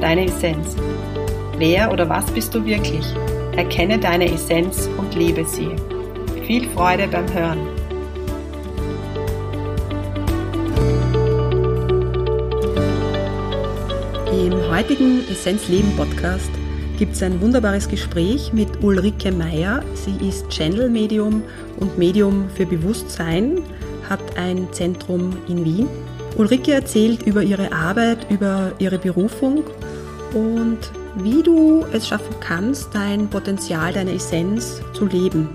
deine Essenz. Wer oder was bist du wirklich? Erkenne deine Essenz und lebe sie. Viel Freude beim Hören. Im heutigen Essenz Leben Podcast gibt es ein wunderbares Gespräch mit Ulrike Meyer. Sie ist Channel-Medium und Medium für Bewusstsein, hat ein Zentrum in Wien. Ulrike erzählt über ihre Arbeit, über ihre Berufung und wie du es schaffen kannst, dein Potenzial, deine Essenz zu leben.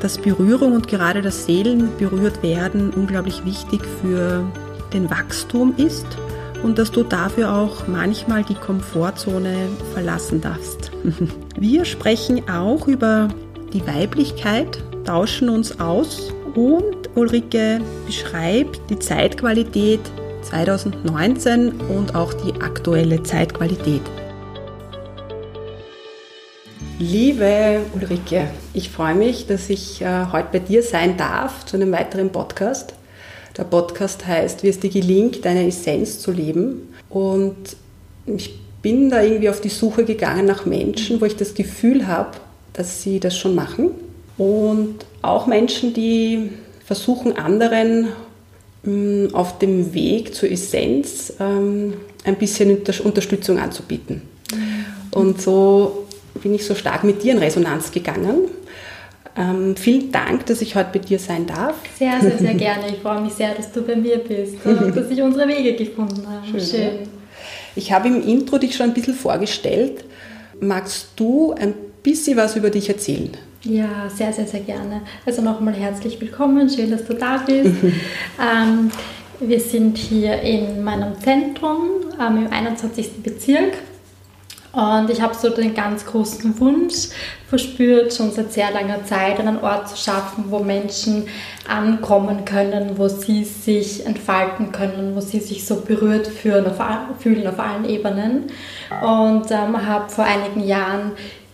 Dass Berührung und gerade das Seelen berührt werden unglaublich wichtig für den Wachstum ist und dass du dafür auch manchmal die Komfortzone verlassen darfst. Wir sprechen auch über die Weiblichkeit, tauschen uns aus und Ulrike beschreibt die Zeitqualität 2019 und auch die aktuelle Zeitqualität. Liebe Ulrike, ich freue mich, dass ich äh, heute bei dir sein darf zu einem weiteren Podcast. Der Podcast heißt, wie es dir gelingt, deine Essenz zu leben. Und ich bin da irgendwie auf die Suche gegangen nach Menschen, wo ich das Gefühl habe, dass sie das schon machen. Und auch Menschen, die versuchen, anderen mh, mm, auf dem Weg zur Essenz ähm, ein bisschen Unterstützung anzubieten. Mhm. Und so bin ich so stark mit dir in Resonanz gegangen. Ähm, vielen Dank, dass ich heute bei dir sein darf. Sehr, sehr, sehr gerne. Ich freue mich sehr, dass du bei mir bist und dass sich unsere Wege gefunden haben. Schön. Schön. Ich habe im Intro dich schon ein bisschen vorgestellt. Magst du ein bisschen was über dich erzählen? Ja, sehr, sehr, sehr gerne. Also nochmal herzlich willkommen. Schön, dass du da bist. ähm, wir sind hier in meinem Zentrum ähm, im 21. Bezirk und ich habe so den ganz großen Wunsch verspürt, schon seit sehr langer Zeit einen Ort zu schaffen, wo Menschen ankommen können, wo sie sich entfalten können, wo sie sich so berührt fühlen auf, fühlen auf allen Ebenen. Und ähm, habe vor einigen Jahren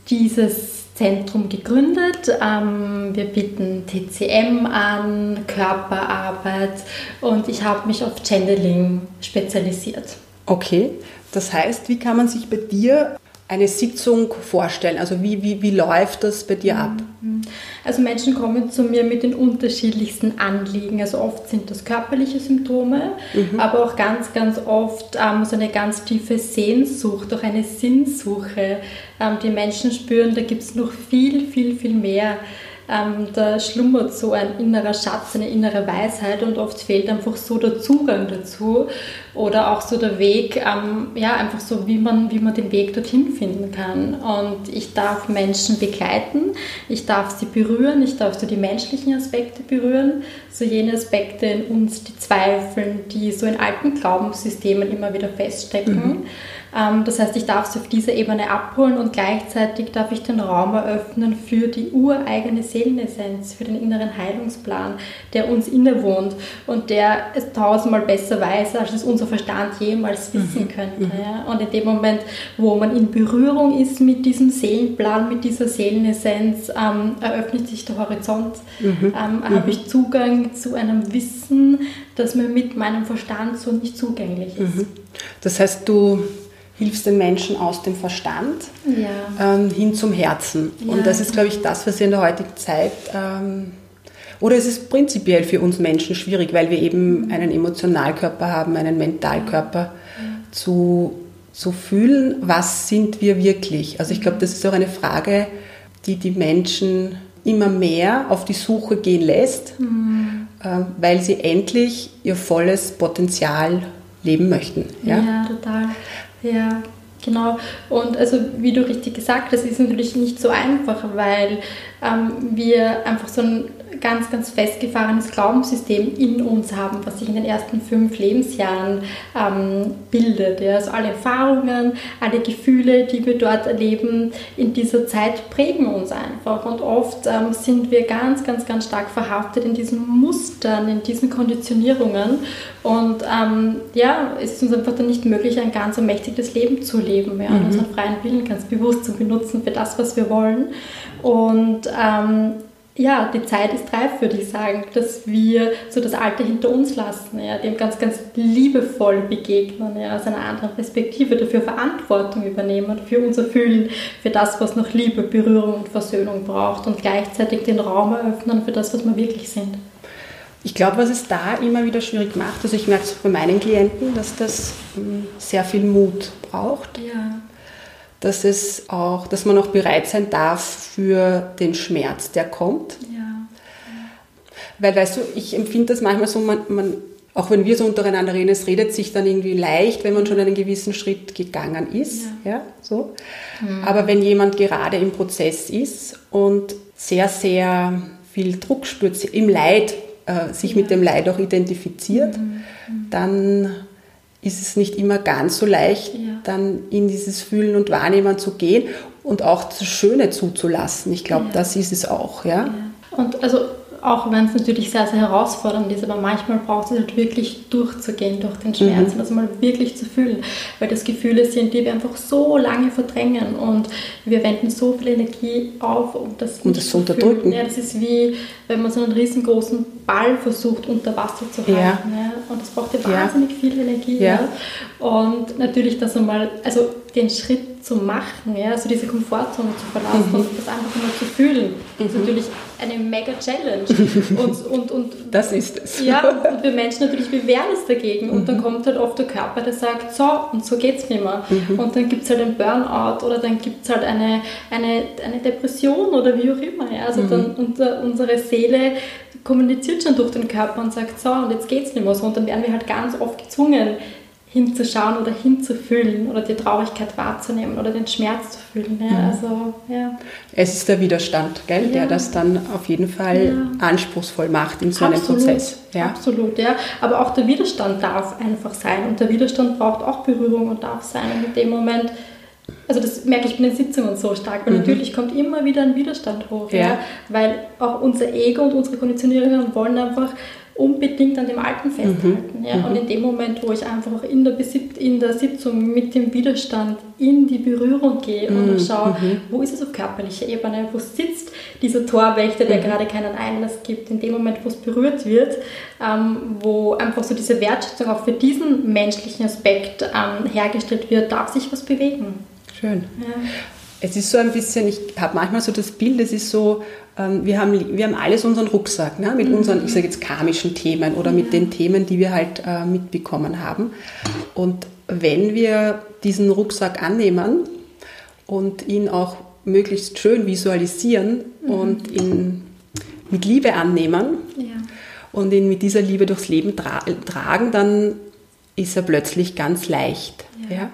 dieses Zentrum gegründet. Ähm, wir bieten TCM an, Körperarbeit und ich habe mich auf Channeling spezialisiert. Okay, das heißt, wie kann man sich bei dir eine Sitzung vorstellen? Also wie, wie, wie läuft das bei dir ab? Mhm. Also Menschen kommen zu mir mit den unterschiedlichsten Anliegen. Also oft sind das körperliche Symptome, mhm. aber auch ganz, ganz oft ähm, so eine ganz tiefe Sehnsucht, auch eine Sinnsuche. Ähm, die Menschen spüren, da gibt es noch viel, viel, viel mehr ähm, da schlummert so ein innerer Schatz, eine innere Weisheit und oft fehlt einfach so der Zugang dazu oder auch so der Weg, ähm, ja, einfach so, wie man, wie man den Weg dorthin finden kann. Und ich darf Menschen begleiten, ich darf sie berühren, ich darf so die menschlichen Aspekte berühren, so jene Aspekte in uns, die zweifeln, die so in alten Glaubenssystemen immer wieder feststecken. Mhm ähm, das heißt, ich darf sie auf dieser Ebene abholen und gleichzeitig darf ich den Raum eröffnen für die ureigene Seelenessenz, für den inneren Heilungsplan, der uns innewohnt und der es tausendmal besser weiß, als es unser Verstand jemals wissen mhm. könnte. Mhm. Ja? Und in dem Moment, wo man in Berührung ist mit diesem Seelenplan, mit dieser Seelenessenz, ähm, eröffnet sich der Horizont. Mhm. Ähm, habe mhm. ich Zugang zu einem Wissen, das mir mit meinem Verstand so nicht zugänglich ist. Mhm. Das heißt, du hilfst den Menschen aus dem Verstand ja. ähm, hin zum Herzen. Ja. Und das ist, glaube ich, das, was wir in der heutigen Zeit, ähm, oder es ist prinzipiell für uns Menschen schwierig, weil wir eben einen Emotionalkörper haben, einen Mentalkörper, zu, zu fühlen, was sind wir wirklich. Also ich glaube, das ist auch eine Frage, die die Menschen immer mehr auf die Suche gehen lässt, mhm. äh, weil sie endlich ihr volles Potenzial leben möchten. Ja, ja total. Ja, genau. Und also wie du richtig gesagt hast, ist natürlich nicht so einfach, weil ähm, wir einfach so ein ganz, ganz festgefahrenes Glaubenssystem in uns haben, was sich in den ersten fünf Lebensjahren ähm, bildet. Ja. Also alle Erfahrungen, alle Gefühle, die wir dort erleben, in dieser Zeit prägen uns einfach. Und oft ähm, sind wir ganz, ganz, ganz stark verhaftet in diesen Mustern, in diesen Konditionierungen. Und ähm, ja, es ist uns einfach dann nicht möglich, ein ganz ermächtigtes Leben zu leben ja, mhm. und unseren freien Willen ganz bewusst zu benutzen für das, was wir wollen. Und ähm, ja, die Zeit ist reif, würde ich sagen, dass wir so das Alte hinter uns lassen, ja, dem ganz, ganz liebevoll begegnen, ja, aus einer anderen Perspektive, dafür Verantwortung übernehmen, für unser Fühlen, für das, was noch Liebe, Berührung und Versöhnung braucht und gleichzeitig den Raum eröffnen für das, was wir wirklich sind. Ich glaube, was es da immer wieder schwierig macht, also ich merke es bei meinen Klienten, dass das hm, sehr viel Mut braucht. Ja dass es auch, dass man auch bereit sein darf für den Schmerz, der kommt. Ja. Weil, weißt du, ich empfinde das manchmal so, man, man, auch wenn wir so untereinander reden, es redet sich dann irgendwie leicht, wenn man schon einen gewissen Schritt gegangen ist. Ja. ja so. Mhm. Aber wenn jemand gerade im Prozess ist und sehr, sehr viel Druck spürt, im Leid, äh, sich ja. mit dem Leid auch identifiziert, mhm. dann ist es nicht immer ganz so leicht, ja. dann in dieses Fühlen und Wahrnehmen zu gehen und auch das Schöne zuzulassen. Ich glaube, ja. das ist es auch. Ja? ja. Und also auch wenn es natürlich sehr, sehr herausfordernd ist, aber manchmal braucht es halt wirklich durchzugehen durch den Schmerz mhm. also mal wirklich zu fühlen, weil das Gefühle sind, die wir einfach so lange verdrängen und wir wenden so viel Energie auf, um das, um das zu unterdrücken. Ja, das ist wie, wenn man so einen riesengroßen Ball versucht unter Wasser zu halten. Ja. ja. Und das braucht ja wahnsinnig viel Energie. Und natürlich das einmal, also den Schritt zu machen, ja, also diese Komfortzone zu verlassen mhm. und das einfach mal zu fühlen, mhm. ist natürlich eine mega Challenge. Und, und, und, das ist es. Ja, und wir Menschen natürlich, wir wehren es dagegen. Mhm. Und dann mhm. kommt halt oft der Körper, der sagt, so, und so geht es nicht mehr. Mhm. Und dann gibt es halt ein Burnout oder dann gibt es halt eine, eine, eine Depression oder wie auch immer. Ja. Also dann mhm. unser, unsere Seele kommuniziert schon durch den Körper und sagt, so, und jetzt geht es nicht mehr so. Und dann werden wir halt ganz oft gezwungen, hinzuschauen oder hinzufühlen oder die Traurigkeit wahrzunehmen oder den Schmerz zu fühlen. Ja, mhm. also, ja. Es ist der Widerstand, gell, ja. der das dann auf jeden Fall anspruchsvoll macht in so einem absolut, Prozess. Ja. Absolut, ja. Aber auch der Widerstand darf einfach sein und der Widerstand braucht auch Berührung und darf sein. Und in dem Moment, also das merke ich bei den Sitzungen so stark, weil mhm. natürlich kommt immer wieder ein Widerstand hoch, ja. weil auch unser Ego und unsere Konditionierungen wollen einfach unbedingt an dem Alten festhalten. Mhm. Ja. Und mhm. in dem Moment, wo ich einfach in der, in der Sitzung mit dem Widerstand in die Berührung gehe mhm. und schaue, mhm. wo ist es auf körperlicher Ebene, wo sitzt dieser Torwächter, der mhm. gerade keinen Einlass gibt, in dem Moment, wo es berührt wird, ähm, wo einfach so diese Wertschätzung auch für diesen menschlichen Aspekt ähm, hergestellt wird, darf sich was bewegen. Schön. Ja. Es ist so ein bisschen, ich habe manchmal so das Bild, es ist so, ähm, wir, haben, wir haben alles unseren Rucksack ne, mit unseren, ich sage jetzt karmischen Themen oder mit den Themen, die wir halt äh, mitbekommen haben. Und wenn wir diesen Rucksack annehmen und ihn auch möglichst schön visualisieren mhm. und ihn mit Liebe annehmen ja. und ihn mit dieser Liebe durchs Leben tra tragen, dann ist er plötzlich ganz leicht. Ja. ja.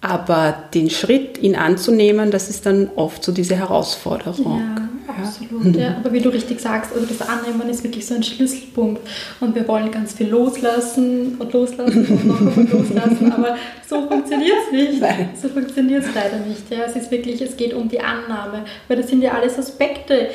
Aber den Schritt, ihn anzunehmen, das ist dann oft so diese Herausforderung. Ja, absolut. Ja. ja. Aber wie du richtig sagst, also das Annehmen ist wirklich so ein Schlüsselpunkt. Und wir wollen ganz viel loslassen und loslassen und noch einmal loslassen. Aber so funktioniert es nicht. Nein. So funktioniert es leider nicht. Ja, es ist wirklich, es geht um die Annahme. Weil das sind ja alles Aspekte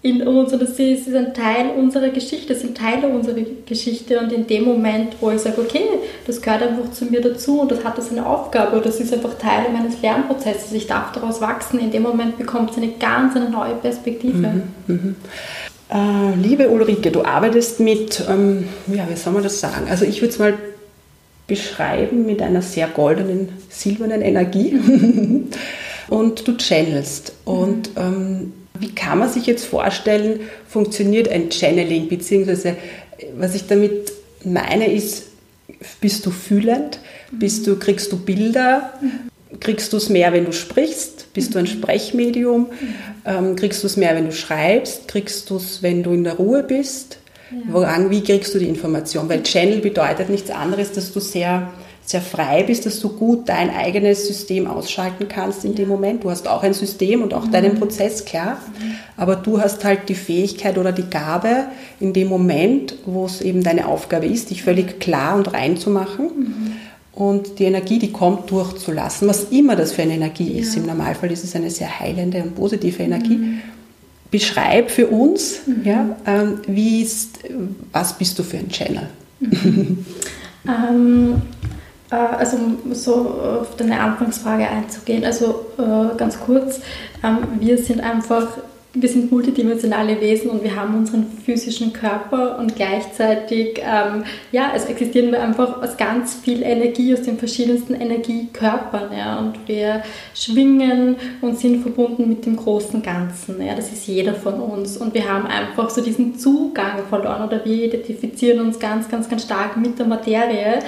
in uns und das ist, ein Teil unserer Geschichte, sind Teile unserer Geschichte und in dem Moment, wo ich sage, okay, das gehört einfach zu mir dazu und das hat das eine Aufgabe oder das ist einfach Teil meines Lernprozesses, ich darf daraus wachsen, in dem Moment bekommt es eine ganz eine neue Perspektive. Mhm, mhm. Äh, liebe Ulrike, du arbeitest mit, ähm, ja, wie soll man das sagen? Also ich würde es mal beschreiben mit einer sehr goldenen, silbernen Energie und du channelst und ähm, wie kann man sich jetzt vorstellen, funktioniert ein Channeling, beziehungsweise was ich damit meine ist, bist du fühlend, bist du, kriegst du Bilder, kriegst du es mehr, wenn du sprichst, bist du ein Sprechmedium, ähm, kriegst du es mehr, wenn du schreibst, kriegst du es, wenn du in der Ruhe bist, ja. wie kriegst du die Information? Weil Channel bedeutet nichts anderes, dass du sehr sehr frei bist, dass du gut dein eigenes System ausschalten kannst in dem Moment. Du hast auch ein System und auch mhm. deinen Prozess, klar. Mhm. Aber du hast halt die Fähigkeit oder die Gabe, in dem Moment, wo es eben deine Aufgabe ist, dich völlig klar und rein zu machen. Mhm. Und die Energie, die kommt, durchzulassen, was immer das für eine Energie ja. ist. Im Normalfall ist es eine sehr heilende und positive Energie. Mhm. Beschreib für uns, mhm. ja, ähm, wie ist, was bist du für ein Channel? Mhm. ähm, äh, also um so auf deine Anfangsfrage einzugehen, also äh, ganz kurz, ähm, wir sind einfach wir sind multidimensionale Wesen und wir haben unseren physischen Körper und gleichzeitig ähm, ja, also existieren wir einfach aus ganz viel Energie, aus den verschiedensten Energiekörpern. Ja, und wir schwingen und sind verbunden mit dem großen Ganzen. Ja, das ist jeder von uns. Und wir haben einfach so diesen Zugang verloren oder wir identifizieren uns ganz, ganz, ganz stark mit der Materie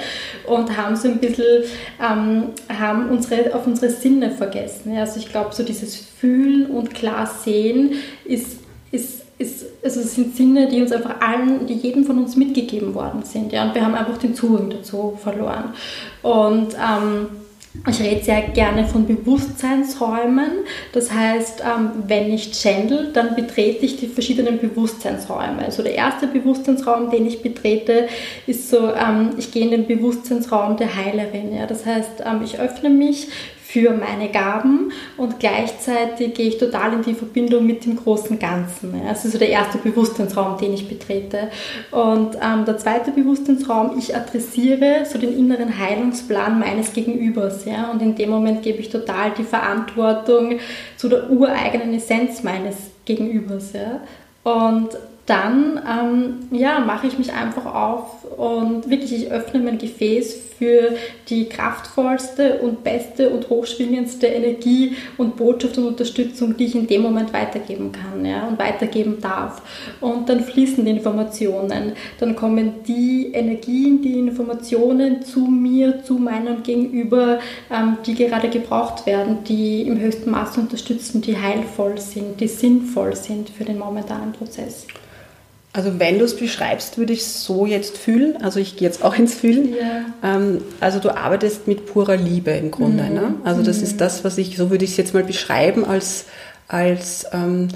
und haben so ein bisschen ähm, haben unsere, auf unsere Sinne vergessen. Ja, also ich glaube, so dieses Fühlen und klar sehen ist, ist, ist, also sind Sinne, die uns einfach allen, die jedem von uns mitgegeben worden sind. Ja? Und wir haben einfach den Zugang dazu verloren. Und ähm, ich rede sehr gerne von Bewusstseinsräumen. Das heißt, ähm, wenn ich channel, dann betrete ich die verschiedenen Bewusstseinsräume. Also der erste Bewusstseinsraum, den ich betrete, ist so, ähm, ich gehe in den Bewusstseinsraum der Heilerin. Das heißt, ähm, ich öffne mich für meine Gaben und gleichzeitig gehe ich total in die Verbindung mit dem großen Ganzen. Das ist so der erste Bewusstseinsraum, den ich betrete. Und ähm, der zweite Bewusstseinsraum, ich adressiere so den inneren Heilungsplan meines Gegenübers. Ja? Und in dem Moment gebe ich total die Verantwortung zu der ureigenen Essenz meines Gegenübers. Ja? Und dann ähm, ja, mache ich mich einfach auf und wirklich, ich öffne mein Gefäß für die kraftvollste und beste und hochschwingendste Energie und Botschaft und Unterstützung, die ich in dem Moment weitergeben kann ja, und weitergeben darf. Und dann fließen die Informationen, dann kommen die Energien, die Informationen zu mir, zu meinem Gegenüber, ähm, die gerade gebraucht werden, die im höchsten Maße unterstützen, die heilvoll sind, die sinnvoll sind für den momentanen Prozess. Also wenn du es beschreibst, würde ich es so jetzt fühlen. Also ich gehe jetzt auch ins Fühlen. Ja. Ähm, also du arbeitest mit purer Liebe im Grunde. Mhm. Ne? Also das mhm. ist das, was ich, so würde ich es jetzt mal beschreiben, als, als ähm,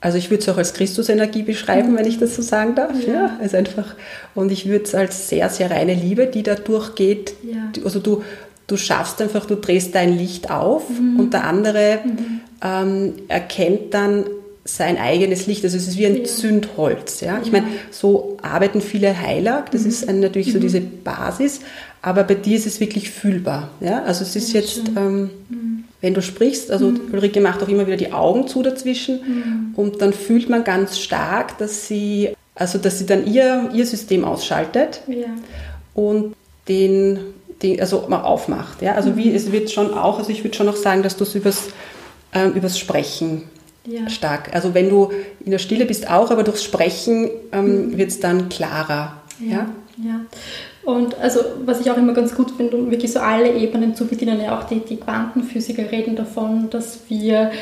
also ich würde es auch als Christusenergie beschreiben, mhm. wenn ich das so sagen darf. Ja. ja. also einfach, und ich würde es als sehr, sehr reine Liebe, die da durchgeht. Ja. Also du, du schaffst einfach, du drehst dein Licht auf mhm. und der andere mhm. ähm, erkennt dann sein eigenes Licht. Also es ist wie ein ja. Zündholz. Ja? Ich meine, so arbeiten viele Heiler. Das mhm. ist ein, natürlich so mhm. diese Basis. Aber bei dir ist es wirklich fühlbar. Ja? Also es ist ja, jetzt, ähm, mhm. wenn du sprichst, also mhm. Ulrike macht auch immer wieder die Augen zu dazwischen mhm. und dann fühlt man ganz stark, dass sie, also dass sie dann ihr, ihr System ausschaltet ja. und den, den, also mal aufmacht. Ja? Also wie, es wird schon auch, also ich würde schon noch sagen, dass du es übers, ähm, übers Sprechen ja. stark. Also wenn du in der Stille bist auch, aber durchs Sprechen ähm, mhm. wird es dann klarer. Ja. ja. ja. Und also was ich auch immer ganz gut finde, um wirklich so alle Ebenen zu bedienen, ja auch die, die Quantenphysiker reden davon, dass wir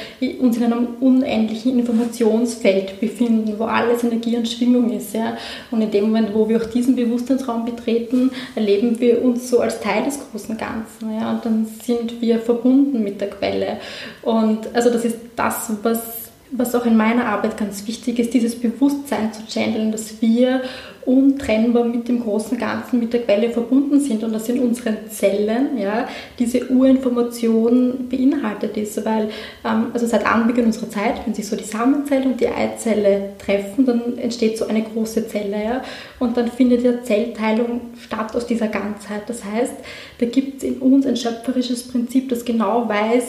uns in einem unendlichen Informationsfeld befinden, wo alles Energie und Schwingung ist. Ja? Und in dem Moment, wo wir auch diesen Bewusstseinsraum betreten, erleben wir uns so als Teil des großen Ganzen. Ja? Und dann sind wir verbunden mit der Quelle. Und also das ist das, was was auch in meiner Arbeit ganz wichtig ist, dieses Bewusstsein zu channeln, dass wir untrennbar mit dem großen Ganzen, mit der Quelle verbunden sind und das in unseren Zellen ja, diese Urinformation beinhaltet ist. Weil ähm, also seit Anbeginn unserer Zeit, wenn sich so die Samenzelle und die Eizelle treffen, dann entsteht so eine große Zelle. Ja, und dann findet ja Zellteilung statt aus dieser Ganzheit. Das heißt, da gibt es in uns ein schöpferisches Prinzip, das genau weiß,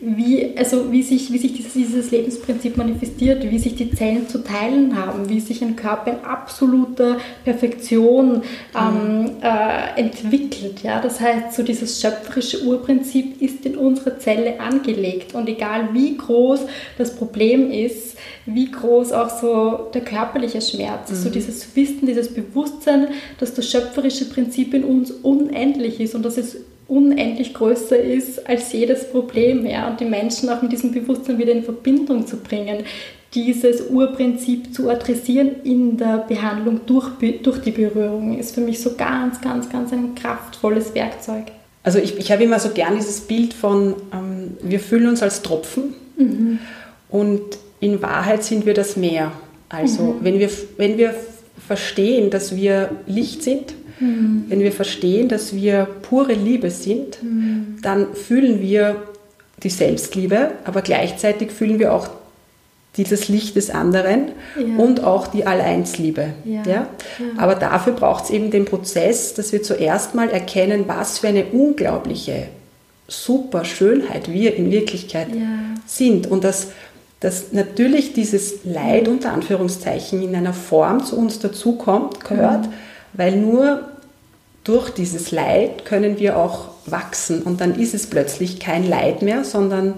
wie, also wie, sich, wie sich dieses, dieses Lebensprinzip manifestiert, wie sich die Zellen zu teilen haben, wie sich ein Körper in absoluter Perfektion ähm, mhm. äh, entwickelt. Ja? Das heißt, so dieses schöpferische Urprinzip ist in unsere Zelle angelegt und egal wie groß das Problem ist, wie groß auch so der körperliche Schmerz, mhm. so dieses Wissen, dieses Bewusstsein, dass das schöpferische Prinzip in uns unendlich ist und dass es unendlich größer ist als jedes Problem. Ja? Und die Menschen auch mit diesem Bewusstsein wieder in Verbindung zu bringen, dieses Urprinzip zu adressieren in der Behandlung durch, durch die Berührung ist für mich so ganz, ganz, ganz ein kraftvolles Werkzeug. Also ich, ich habe immer so gern dieses Bild von, ähm, wir fühlen uns als Tropfen mhm. und in Wahrheit sind wir das Meer. Also mhm. wenn, wir, wenn wir verstehen, dass wir Licht sind, mhm. wenn wir verstehen, dass wir pure Liebe sind, mhm. dann fühlen wir die Selbstliebe, aber gleichzeitig fühlen wir auch dieses Licht des anderen ja. und auch die Alleinsliebe. Ja. ja? Aber dafür braucht es eben den Prozess, dass wir zuerst mal erkennen, was für eine unglaubliche, super Schönheit wir in Wirklichkeit sind und dass, dass natürlich dieses Leid unter Anführungszeichen in einer Form zu uns dazukommt, gehört, mhm. weil nur durch dieses Leid können wir auch wachsen und dann ist es plötzlich kein Leid mehr, sondern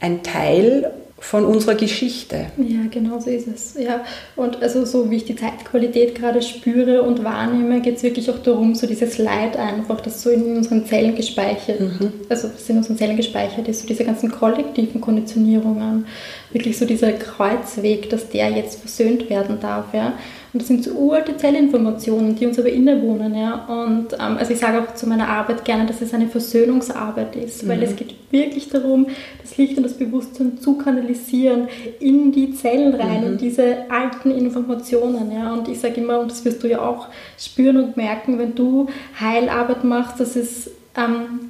ein Teil von unserer Geschichte. Ja, genau so ist es. Ja. Und also so wie ich die Zeitqualität gerade spüre und wahrnehme, geht es wirklich auch darum, so dieses Leid einfach, das so in unseren Zellen gespeichert, mhm. also das in unseren Zellen gespeichert ist, so diese ganzen kollektiven Konditionierungen, wirklich so dieser Kreuzweg, dass der jetzt versöhnt werden darf. Ja. Und das sind so uralte Zellinformationen, die uns aber innewohnen. Ja? Und ähm, also ich sage auch zu meiner Arbeit gerne, dass es eine Versöhnungsarbeit ist, mhm. weil es geht wirklich darum, das Licht und das Bewusstsein zu kanalisieren in die Zellen rein mhm. und diese alten Informationen. Ja? Und ich sage immer, und das wirst du ja auch spüren und merken, wenn du Heilarbeit machst, dass es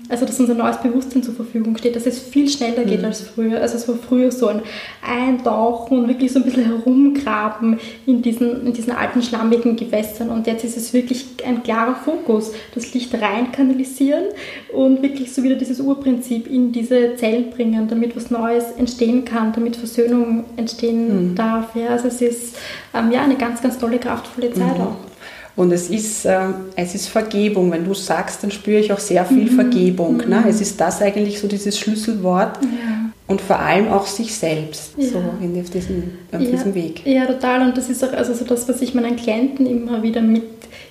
also dass unser neues Bewusstsein zur Verfügung steht, dass es viel schneller geht mhm. als früher. Also es war früher so ein Eintauchen und wirklich so ein bisschen herumgraben in diesen, in diesen alten schlammigen Gewässern und jetzt ist es wirklich ein klarer Fokus, das Licht rein kanalisieren und wirklich so wieder dieses Urprinzip in diese Zellen bringen, damit was Neues entstehen kann, damit Versöhnung entstehen mhm. darf. Ja, also es ist ähm, ja eine ganz, ganz tolle, kraftvolle Zeit mhm. auch. Und es ist, äh, es ist Vergebung. Wenn du sagst, dann spüre ich auch sehr viel mhm. Vergebung. Ne? Mhm. Es ist das eigentlich so dieses Schlüsselwort. Ja. Und vor allem auch sich selbst, ja. so in, auf, diesem, auf ja. diesem Weg. Ja, total. Und das ist auch also so das, was ich meinen Klienten immer wieder mit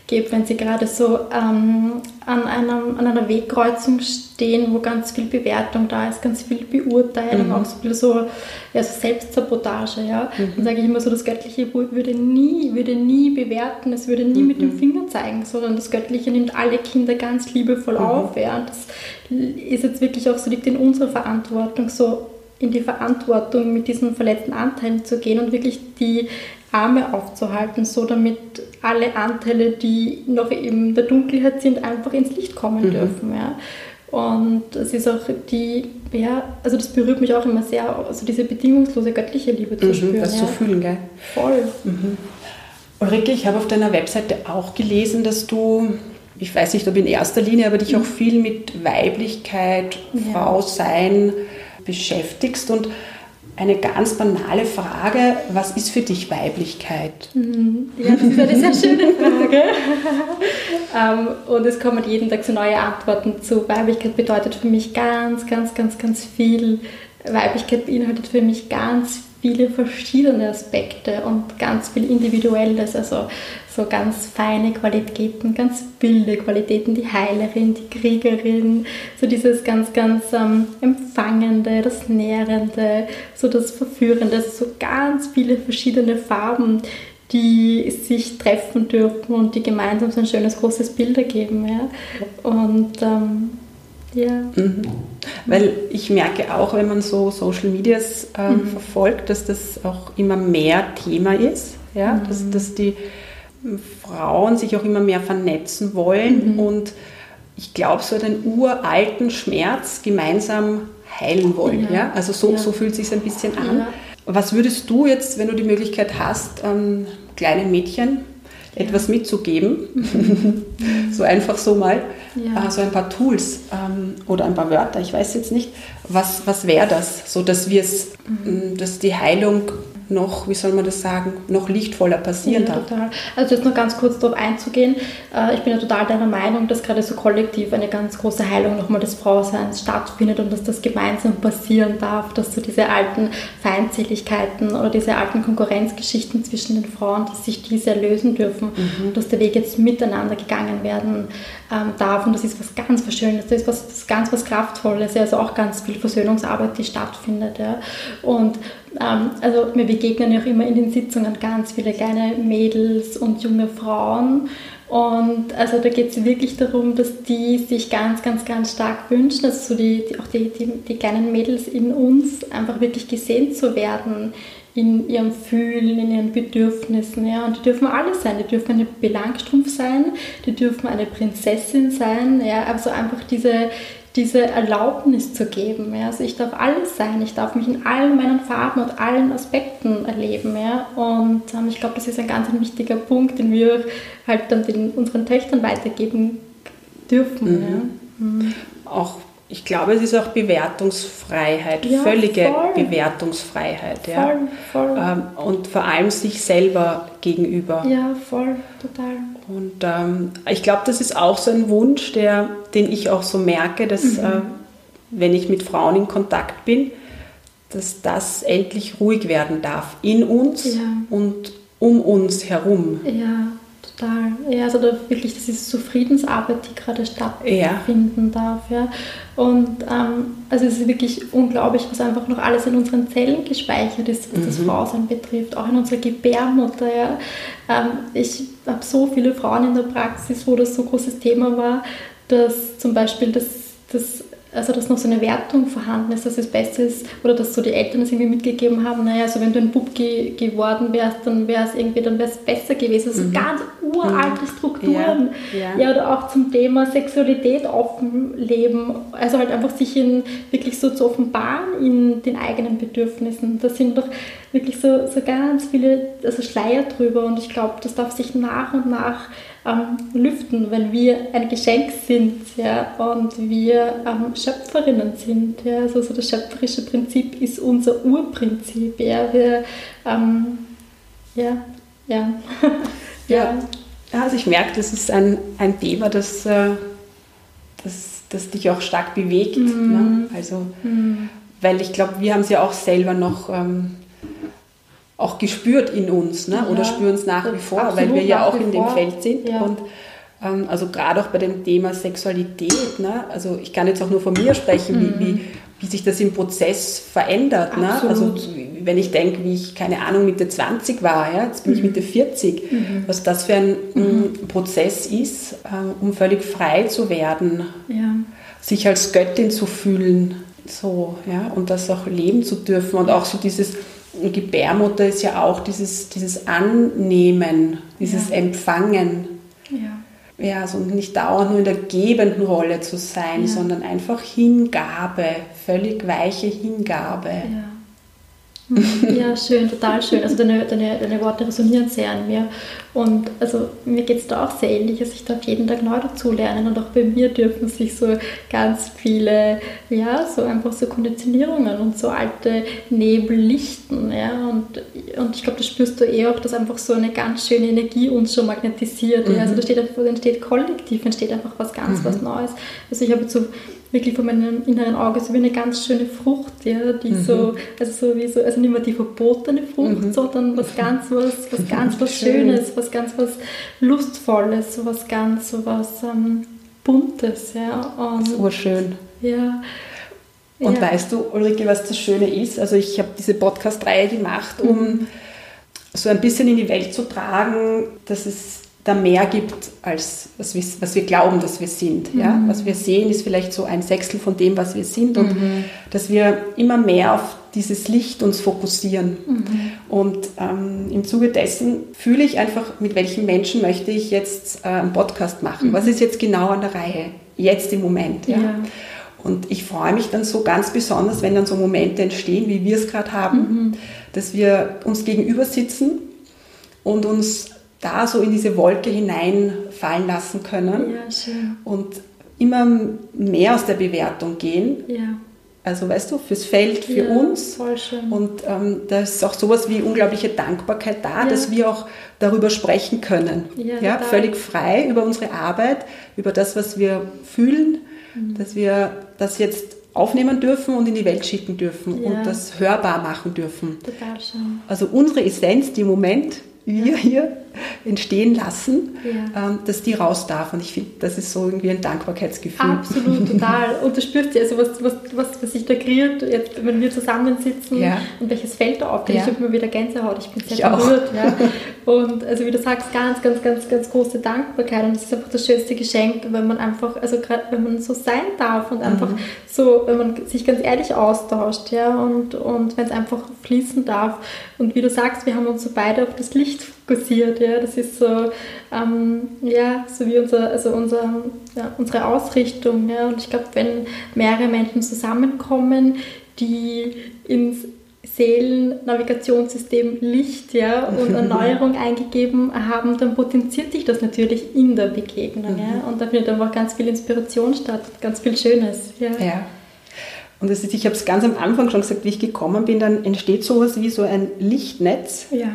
gebe, wenn sie gerade so ähm, an, einem, an einer Wegkreuzung stehen, wo ganz viel Bewertung da ist, ganz viel Beurteilung, mhm. auch so viel so, ja, so Selbstsabotage. Ja? Mhm. Dann sage ich immer so, das Göttliche würde nie, würde nie bewerten, es würde nie mhm. mit dem mhm. Finger zeigen, sondern das Göttliche nimmt alle Kinder ganz liebevoll mhm. auf. Ja? Und das ist jetzt wirklich auch so, liegt in unserer Verantwortung, so in die Verantwortung mit diesen verletzten Anteilen zu gehen und wirklich die Arme aufzuhalten, so damit alle Anteile, die noch in der Dunkelheit sind, einfach ins Licht kommen mhm. dürfen. Ja. Und es ist auch die, ja, also das berührt mich auch immer sehr, also diese bedingungslose göttliche Liebe zu mhm, spüren. Das ja. zu fühlen, gell? Voll. Mhm. Ulrike, ich habe auf deiner Webseite auch gelesen, dass du, ich weiß nicht, ob in erster Linie, aber dich mhm. auch viel mit Weiblichkeit, ja. Frau sein beschäftigst und eine ganz banale Frage, was ist für dich Weiblichkeit? Mhm. Ja, das ist eine sehr schöne Frage. Ähm, und es kommen jeden Tag so neue Antworten zu. Weiblichkeit bedeutet für mich ganz, ganz, ganz, ganz viel. Weiblichkeit beinhaltet für mich ganz viele verschiedene Aspekte und ganz viel Individuelles, also so ganz feine Qualitäten, ganz wilde Qualitäten, die Heilerin, die Kriegerin, so dieses ganz, ganz ähm, Empfangende, das Nährende, so das Verführende, also so ganz viele verschiedene Farben, die sich treffen dürfen und die gemeinsam so ein schönes großes Bild ergeben. Ja? Und ähm, ja. Mhm. Weil ich merke auch, wenn man so Social Medias äh, mhm. verfolgt, dass das auch immer mehr Thema ist. Ja? Mhm. Dass, dass die Frauen sich auch immer mehr vernetzen wollen mhm. und ich glaube, so einen uralten Schmerz gemeinsam heilen wollen. Ja. ja? Also so, ja. so fühlt es sich ein bisschen an. Ja. Was würdest du jetzt, wenn du die Möglichkeit hast, ähm, kleinen Mädchen etwas mitzugeben, so einfach so mal, ja. äh, so ein paar Tools ähm, oder ein paar Wörter, ich weiß jetzt nicht, was, was wäre das, so dass wir es, mhm. dass die Heilung noch, wie soll man das sagen, noch lichtvoller passieren ja, darf. Total. Also jetzt noch ganz kurz darauf einzugehen. Äh, ich bin ja total deiner Meinung, dass gerade so kollektiv eine ganz große Heilung nochmal des Frauseins stattfindet und dass das gemeinsam passieren darf, dass so diese alten Feindseligkeiten oder diese alten Konkurrenzgeschichten zwischen den Frauen, dass sich diese lösen dürfen, mhm. dass der Weg jetzt miteinander gegangen werden ähm, darf und das ist was ganz Verschönes, das ist was, das ist ganz was Kraftvolles, also auch ganz viel Versöhnungsarbeit, die stattfindet. Ja. Und also mir begegnen ja auch immer in den Sitzungen ganz viele kleine Mädels und junge Frauen. Und also da geht es wirklich darum, dass die sich ganz, ganz, ganz stark wünschen, also so die, die auch die, die, die kleinen Mädels in uns einfach wirklich gesehen zu werden in ihrem Fühlen, in ihren Bedürfnissen. Ja. Und die dürfen alles sein. Die dürfen eine Belangstrumpf sein, die dürfen eine Prinzessin sein. Ja. Also einfach diese, diese Erlaubnis zu geben. Ja. Also ich darf alles sein. Ich darf mich in allen meinen Farben und allen Aspekten erleben. Ja. Und ähm, ich glaube, das ist ein ganz ein wichtiger Punkt, den wir halt dann den, unseren Töchtern weitergeben dürfen. Mhm. Ja. Mhm. Auch ich glaube, es ist auch Bewertungsfreiheit, ja, völlige voll. Bewertungsfreiheit. Voll, ja. voll. Ähm, und vor allem sich selber gegenüber. Ja, voll, total. Und ähm, ich glaube, das ist auch so ein Wunsch, der, den ich auch so merke, dass mhm. äh, wenn ich mit Frauen in Kontakt bin, dass das endlich ruhig werden darf in uns ja. und um uns herum. Ja, Total. Ja, also da wirklich, das ist so Friedensarbeit, die gerade stattfinden ja. darf. Ja. Und ähm, also es ist wirklich unglaublich, was einfach noch alles in unseren Zellen gespeichert ist, was mhm. das Frausein betrifft, auch in unserer Gebärmutter. Ja. Ähm, ich habe so viele Frauen in der Praxis, wo das so ein großes Thema war, dass zum Beispiel das, das also dass noch so eine Wertung vorhanden ist, dass es besser ist oder dass so die Eltern es irgendwie mitgegeben haben, naja, also wenn du ein Bub ge geworden wärst, dann wäre es irgendwie, dann wäre es besser gewesen. Also mhm. ganz uralte mhm. Strukturen. Ja. Ja. ja. oder auch zum Thema Sexualität offen leben, also halt einfach sich in, wirklich so zu offenbaren in den eigenen Bedürfnissen. Da sind doch wirklich so, so ganz viele also Schleier drüber und ich glaube, das darf sich nach und nach ähm, lüften, weil wir ein Geschenk sind ja, und wir ähm, Schöpferinnen sind. Ja. Also so das schöpferische Prinzip ist unser Urprinzip. Ja, wir, ähm, ja, ja. ja. ja. also ich merke, das ist ein, ein Thema, das, äh, das, das dich auch stark bewegt. Mhm. Ne? Also, mhm. weil ich glaube, wir haben es ja auch selber noch ähm, auch gespürt in uns ne? oder spüren es nach wie vor, weil wir ja auch in dem Feld sind. Ja. Und ähm, also gerade auch bei dem Thema Sexualität, ne? also ich kann jetzt auch nur von mir sprechen, mhm. wie, wie, wie sich das im Prozess verändert. Ne? Also wenn ich denke, wie ich, keine Ahnung, Mitte 20 war, ja? jetzt bin mhm. ich Mitte 40, mhm. was das für ein mhm. Prozess ist, äh, um völlig frei zu werden, ja. sich als Göttin zu fühlen so, ja? und das auch leben zu dürfen und auch so dieses Gebärmutter ist ja auch dieses, dieses Annehmen, dieses ja. Empfangen. Ja. Ja, also nicht dauernd nur in der gebenden Rolle zu sein, ja. sondern einfach Hingabe, völlig weiche Hingabe. Ja. Ja, schön, total schön. Also deine, deine, deine Worte resonieren sehr an mir. Und also mir geht es da auch sehr ähnlich. Also ich darf jeden Tag neu dazulernen und auch bei mir dürfen sich so ganz viele, ja, so einfach so Konditionierungen und so alte Nebel lichten. Ja? Und, und ich glaube, das spürst du eh auch, dass einfach so eine ganz schöne Energie uns schon magnetisiert. Mhm. Ja? Also da steht einfach, entsteht kollektiv, entsteht einfach was ganz mhm. was Neues. Also ich habe jetzt so wirklich von meinem inneren Auge so wie eine ganz schöne Frucht, ja, die mhm. so, also so wie so, also nicht mehr die verbotene Frucht, mhm. sondern was ganz was, was ganz was Schönes, was ganz was Lustvolles, so was ganz so was ähm, Buntes, ja. Und, so schön. Ja. Und ja. weißt du, Ulrike, was das Schöne ist? Also ich habe diese Podcast-Reihe gemacht, um mhm. so ein bisschen in die Welt zu tragen, dass es da mehr gibt, als was wir, was wir glauben, dass wir sind. Mhm. Ja? Was wir sehen, ist vielleicht so ein Sechstel von dem, was wir sind und mhm. dass wir immer mehr auf dieses Licht uns fokussieren. Mhm. Und ähm, im Zuge dessen fühle ich einfach, mit welchen Menschen möchte ich jetzt äh, einen Podcast machen. Was mhm. ist jetzt genau an der Reihe? Jetzt im Moment. Ja? ja. Und ich freue mich dann so ganz besonders, wenn dann so Momente entstehen, wie wir es gerade haben, mhm. dass wir uns gegenüber sitzen und uns da so in diese Wolke hineinfallen lassen können ja, schön. und immer mehr aus der Bewertung gehen. Ja. Also weißt du, fürs Feld, für ja, uns. Voll schön. Und ähm, da ist auch sowas wie unglaubliche Dankbarkeit da, ja. dass wir auch darüber sprechen können. Ja, ja völlig frei über unsere Arbeit, über das, was wir fühlen, mhm. dass wir das jetzt aufnehmen dürfen und in die Welt schicken dürfen und das hörbar machen dürfen. Total schön. Also unsere Essenz, die im Moment wir hier entstehen lassen, ja. ähm, dass die raus darf. Und ich finde, das ist so irgendwie ein Dankbarkeitsgefühl. Absolut, total. Und du spürst ja, also was, was, was, was sich da kreiert, jetzt, wenn wir zusammensitzen ja. und welches Feld da aufgeht. Ja. Ich habe immer wieder Gänsehaut, ich bin sehr ich berührt. Und also wie du sagst, ganz, ganz, ganz, ganz große Dankbarkeit. Und es ist einfach das schönste Geschenk, wenn man einfach, also gerade wenn man so sein darf und einfach mhm. so, wenn man sich ganz ehrlich austauscht, ja, und, und wenn es einfach fließen darf. Und wie du sagst, wir haben uns so beide auf das Licht fokussiert, ja, das ist so, ähm, ja, so wie unser, also unser, ja, unsere Ausrichtung, ja, und ich glaube, wenn mehrere Menschen zusammenkommen, die ins Seelennavigationssystem Licht ja, und Erneuerung eingegeben haben, dann potenziert sich das natürlich in der Begegnung. Ja, mhm. und da findet einfach ganz viel Inspiration statt, ganz viel Schönes. Ja. ja. Und das ist, ich habe es ganz am Anfang schon gesagt, wie ich gekommen bin, dann entsteht sowas wie so ein Lichtnetz. Ja.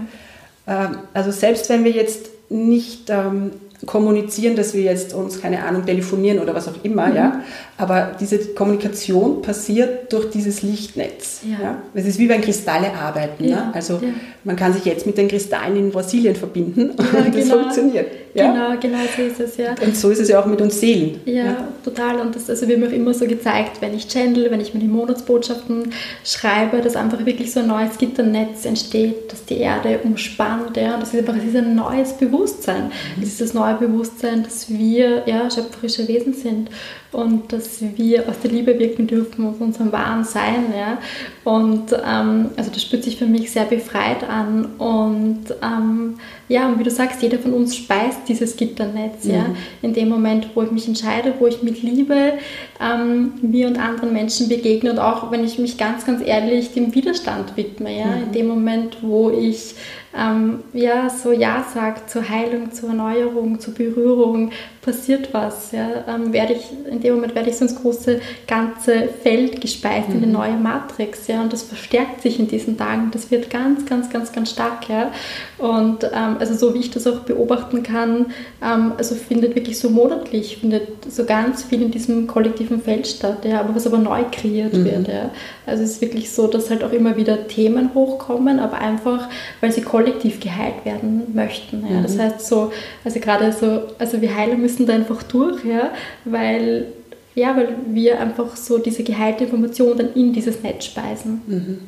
Ähm, also selbst wenn wir jetzt nicht ähm, kommunizieren, dass wir jetzt uns, keine Ahnung, telefonieren oder was auch immer, mhm. ja. Aber diese Kommunikation passiert durch dieses Lichtnetz. Ja. ja? Es ist wie wenn Kristalle arbeiten. Ja. Ne? Also ja. man kann sich jetzt mit den Kristallen in Brasilien verbinden und das genau. funktioniert. Genau, genau so ist es, ja. Und so ist es ja auch mit uns Seelen. Ja, total. Und das, also wir haben auch immer so gezeigt, wenn ich channel, wenn ich meine Monatsbotschaften schreibe, dass einfach wirklich so ein neues Gitternetz entsteht, dass die Erde umspannt, ja. Und das ist einfach das ist ein neues Bewusstsein. Mhm. Das ist das neue Bewusstsein, dass wir ja, schöpferische Wesen sind und dass wir aus der Liebe wirken dürfen auf unserem wahren Sein. Ja? Und ähm, also das spürt sich für mich sehr befreit an. Und ähm, ja, und wie du sagst, jeder von uns speist dieses Gitternetz. Mhm. Ja? In dem Moment, wo ich mich entscheide, wo ich mit Liebe ähm, mir und anderen Menschen begegne und auch wenn ich mich ganz, ganz ehrlich dem Widerstand widme. Ja? Mhm. In dem Moment, wo ich ähm, ja, so Ja sagt zur Heilung, zur Erneuerung, zur Berührung, passiert was. Ja? Ähm, werde ich, in dem Moment werde ich so ins große ganze Feld gespeist, mhm. in eine neue Matrix. Ja? Und das verstärkt sich in diesen Tagen. Das wird ganz, ganz, ganz, ganz stark. Ja? Und ähm, also so wie ich das auch beobachten kann, ähm, also findet wirklich so monatlich, findet so ganz viel in diesem kollektiven Feld statt, ja? aber was aber neu kreiert mhm. wird. Ja? Also es ist wirklich so, dass halt auch immer wieder Themen hochkommen, aber einfach, weil sie kollektiv geheilt werden möchten. Ja? Mhm. Das heißt so, also gerade so, also wir heilen müssen da einfach durch, ja? weil ja, weil wir einfach so diese geheilte Information dann in dieses Netz speisen. Mhm.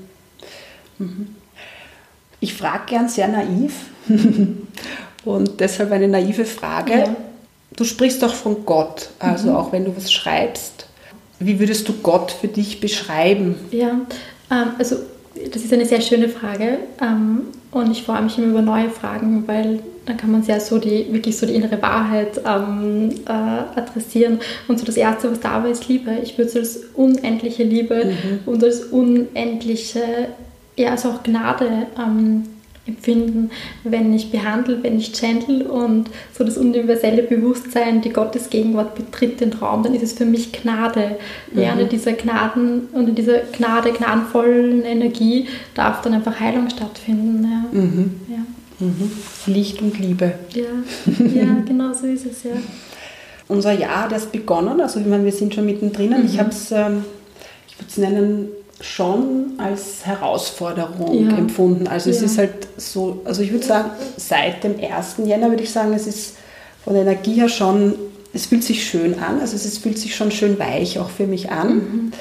Mhm. Ich frage gern sehr naiv und deshalb eine naive Frage. Ja. Du sprichst doch von Gott, also mhm. auch wenn du was schreibst. Wie würdest du Gott für dich beschreiben? Ja, ähm, also das ist eine sehr schöne Frage ähm, und ich freue mich immer über neue Fragen, weil dann kann man sehr so die, wirklich so die innere Wahrheit ähm, äh, adressieren. Und so das Erste, was da war, ist Liebe. Ich würde es als unendliche Liebe mhm. und als unendliche, ja, also auch Gnade ähm, empfinden, wenn ich behandle, wenn ich channel und so das universelle Bewusstsein, die Gottesgegenwart betritt den Raum, dann ist es für mich Gnade. Mhm. Ja, und in dieser Gnaden und in dieser Gnade, gnadenvollen Energie darf dann einfach Heilung stattfinden. Ja. Mhm. Ja. Mhm. Licht und Liebe. Ja. ja, genau so ist es, ja. Unser Jahr hat erst begonnen, also ich meine, wir sind schon mittendrin. Mhm. Ich habe es, ähm, ich würde es nennen, schon als Herausforderung ja. empfunden. Also ja. es ist halt so, also ich würde sagen, seit dem 1. Jänner würde ich sagen, es ist von der Energie her schon, es fühlt sich schön an, also es fühlt sich schon schön weich auch für mich an. Mhm.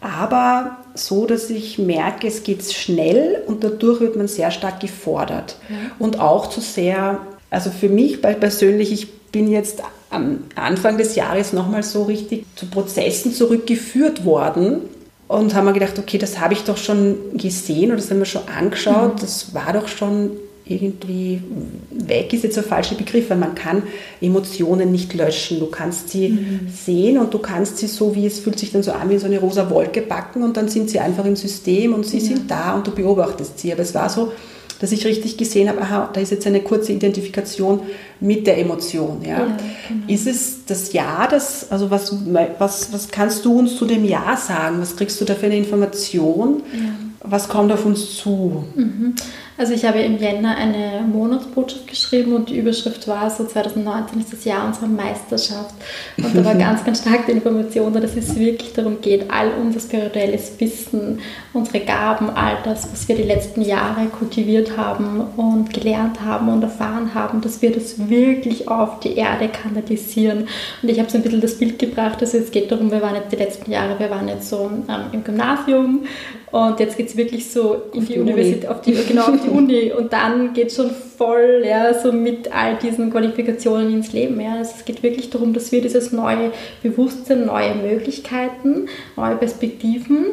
Aber so, dass ich merke, es geht schnell und dadurch wird man sehr stark gefordert. Ja. Und auch zu sehr, also für mich persönlich, ich bin jetzt am Anfang des Jahres nochmal so richtig zu Prozessen zurückgeführt worden, und haben wir gedacht, okay, das habe ich doch schon gesehen oder das haben wir schon angeschaut, mhm. das war doch schon irgendwie weg, ist jetzt ein falscher Begriff, weil man kann Emotionen nicht löschen. Du kannst sie mhm. sehen und du kannst sie so, wie es fühlt sich dann so an, wie so eine rosa Wolke backen und dann sind sie einfach im System und sie ja. sind da und du beobachtest sie. Aber es war so, dass ich richtig gesehen habe, aha, da ist jetzt eine kurze Identifikation mit der Emotion. Ja. ja genau. Ist es das Ja, das, also was, was, was kannst du uns zu dem Ja sagen? Was kriegst du da für eine Information? Ja. Was kommt auf uns zu? Mhm. Also ich habe im Jänner eine Monatsbotschaft geschrieben und die Überschrift war so 2019 ist das Jahr unserer Meisterschaft. Und da war ganz, ganz stark die Information, dass es wirklich darum geht, all unser spirituelles Wissen, unsere Gaben, all das, was wir die letzten Jahre kultiviert haben und gelernt haben und erfahren haben, dass wir das wirklich auf die Erde kanalisieren. Und ich habe so ein bisschen das Bild gebracht, also es geht darum, wir waren jetzt die letzten Jahre, wir waren jetzt so ähm, im Gymnasium und jetzt geht es wirklich so in die, die, Universität, auf die, genau, auf die Uni und dann geht es schon voll ja, so mit all diesen Qualifikationen ins Leben. Ja. Also es geht wirklich darum, dass wir dieses neue Bewusstsein, neue Möglichkeiten, neue Perspektiven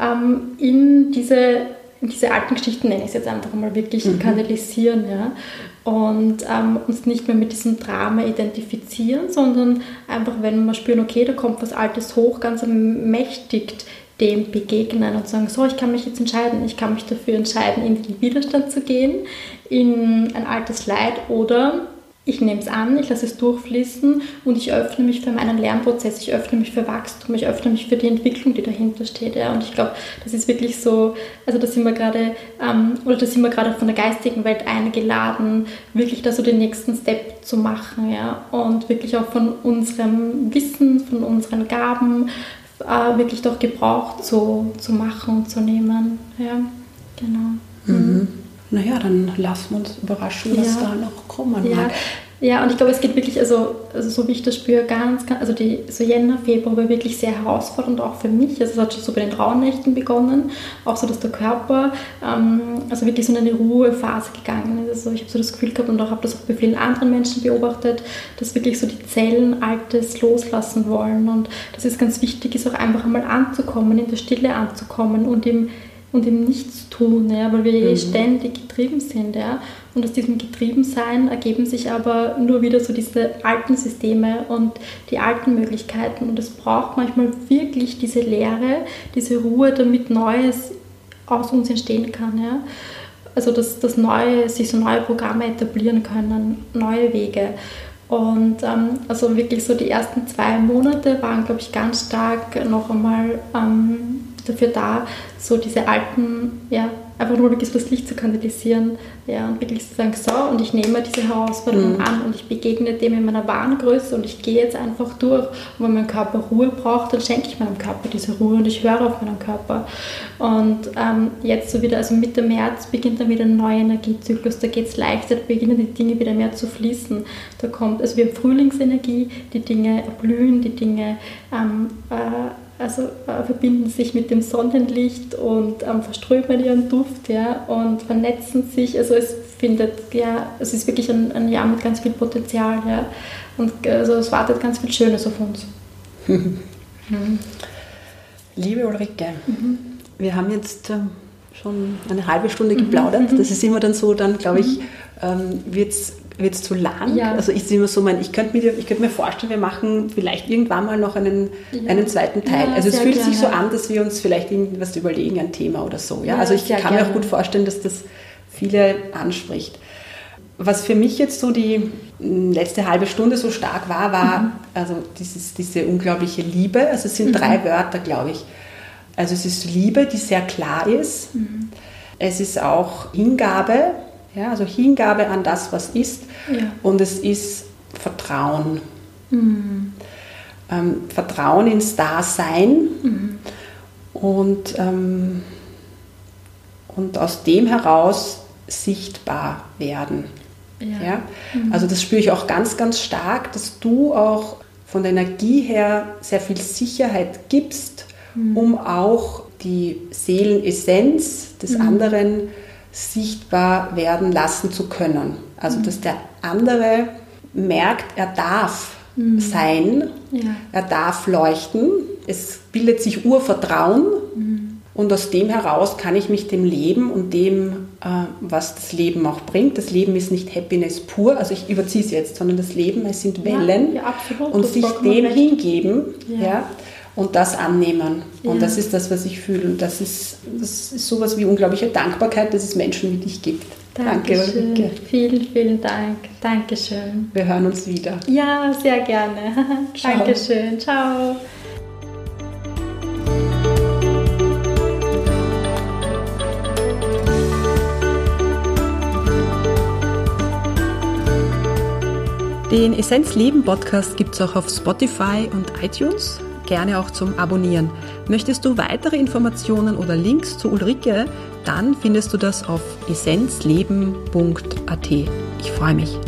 ähm, in diese in diese alten Geschichten, nenne ich es jetzt einfach mal, wirklich mhm. kanalisieren. Ja? Und ähm, uns nicht mehr mit diesem Drama identifizieren, sondern einfach, wenn wir spüren, okay, da kommt was Altes hoch, ganz ermächtigt dem begegnen und sagen, so, ich kann mich jetzt entscheiden, ich kann mich dafür entscheiden, in den Widerstand zu gehen, in ein altes Leid oder ich nehme es an, ich lasse es durchfließen und ich öffne mich für meinen Lernprozess, ich öffne mich für Wachstum, ich öffne mich für die Entwicklung, die dahinter steht. Ja. Und ich glaube, das ist wirklich so, also da sind wir gerade, ähm, oder da sind wir gerade von der geistigen Welt eingeladen, wirklich da so den nächsten Step zu machen, ja. Und wirklich auch von unserem Wissen, von unseren Gaben, äh, wirklich doch Gebrauch zu, zu machen und zu nehmen. Ja, genau. Mhm. Naja, dann lassen wir uns überraschen, was ja. da noch kommen mag. Ja, und ich glaube, es geht wirklich, also, also so wie ich das spüre, ganz, ganz also die, so Jänner, Februar war wirklich sehr herausfordernd, auch für mich. Also es hat schon so bei den Rauhnächten begonnen, auch so, dass der Körper, ähm, also wirklich so in eine Ruhephase gegangen ist. Also ich habe so das Gefühl gehabt und auch habe das auch bei vielen anderen Menschen beobachtet, dass wirklich so die Zellen Altes loslassen wollen. Und das ist ganz wichtig, ist auch einfach einmal anzukommen, in der Stille anzukommen und im und im Nichtstun, ja, weil wir mhm. ständig getrieben sind. Ja. Und aus diesem Getriebensein ergeben sich aber nur wieder so diese alten Systeme und die alten Möglichkeiten. Und es braucht manchmal wirklich diese Leere, diese Ruhe, damit Neues aus uns entstehen kann. Ja. Also dass, dass neue, sich so neue Programme etablieren können, neue Wege. Und ähm, also wirklich so die ersten zwei Monate waren, glaube ich, ganz stark noch einmal ähm, dafür da, so diese alten, ja, einfach nur wirklich das Licht zu kanalisieren ja, und wirklich zu sagen, so, und ich nehme diese Herausforderung mhm. an und ich begegne dem in meiner wahren Größe und ich gehe jetzt einfach durch. Und wenn mein Körper Ruhe braucht, dann schenke ich meinem Körper diese Ruhe und ich höre auf meinen Körper. Und ähm, jetzt so wieder, also Mitte März beginnt dann wieder ein neuer Energiezyklus, da geht es leichter, da beginnen die Dinge wieder mehr zu fließen. Da kommt, also wir haben Frühlingsenergie, die Dinge erblühen, die Dinge ähm, äh, also äh, verbinden sich mit dem Sonnenlicht und ähm, verströmen ihren Duft ja, und vernetzen sich. Also es findet, ja, es ist wirklich ein, ein Jahr mit ganz viel Potenzial. Ja, und also es wartet ganz viel Schönes auf uns. mhm. Liebe Ulrike, mhm. wir haben jetzt äh, schon eine halbe Stunde geplaudert. Mhm. Das ist immer dann so, dann glaube ich, mhm. ähm, wird es wird es zu lang. Ja. Also ich immer so mein, ich könnte mir, könnt mir vorstellen, wir machen vielleicht irgendwann mal noch einen, ja. einen zweiten Teil. Ja, also es fühlt gerne. sich so an, dass wir uns vielleicht irgendwas überlegen, ein Thema oder so. Ja? also ich kann gerne. mir auch gut vorstellen, dass das viele anspricht. Was für mich jetzt so die hm, letzte halbe Stunde so stark war, war mhm. also dieses, diese unglaubliche Liebe. Also es sind mhm. drei Wörter, glaube ich. Also es ist Liebe, die sehr klar ist. Mhm. Es ist auch Hingabe, ja, also Hingabe an das, was ist. Ja. Und es ist Vertrauen. Mhm. Ähm, Vertrauen ins Dasein. Mhm. Und, ähm, und aus dem heraus sichtbar werden. Ja. ja? Mhm. Also das spüre ich auch ganz, ganz stark, dass du auch von der Energie her sehr viel Sicherheit gibst, mhm. um auch die Seelenessenz des mhm. anderen zu sichtbar werden lassen zu können. Also dass der andere merkt, er darf mhm. sein, ja. er darf leuchten, es bildet sich Urvertrauen mhm. und aus dem heraus kann ich mich dem Leben und dem, äh, was das Leben auch bringt, das Leben ist nicht Happiness pur, also ich überziehe es jetzt, sondern das Leben, es sind Wellen ja, und sich dem hingeben. Ja und das annehmen. Ja. Und das ist das, was ich fühle. Und das ist, das ist sowas wie unglaubliche Dankbarkeit, dass es Menschen wie dich gibt. Dankeschön. Danke, Vielen, vielen Dank. Dankeschön. Wir hören uns wieder. Ja, sehr gerne. Ciao. Dankeschön. Ciao. Den Essenz Leben Podcast gibt es auch auf Spotify und iTunes. Gerne auch zum Abonnieren. Möchtest du weitere Informationen oder Links zu Ulrike? Dann findest du das auf essenzleben.at. Ich freue mich.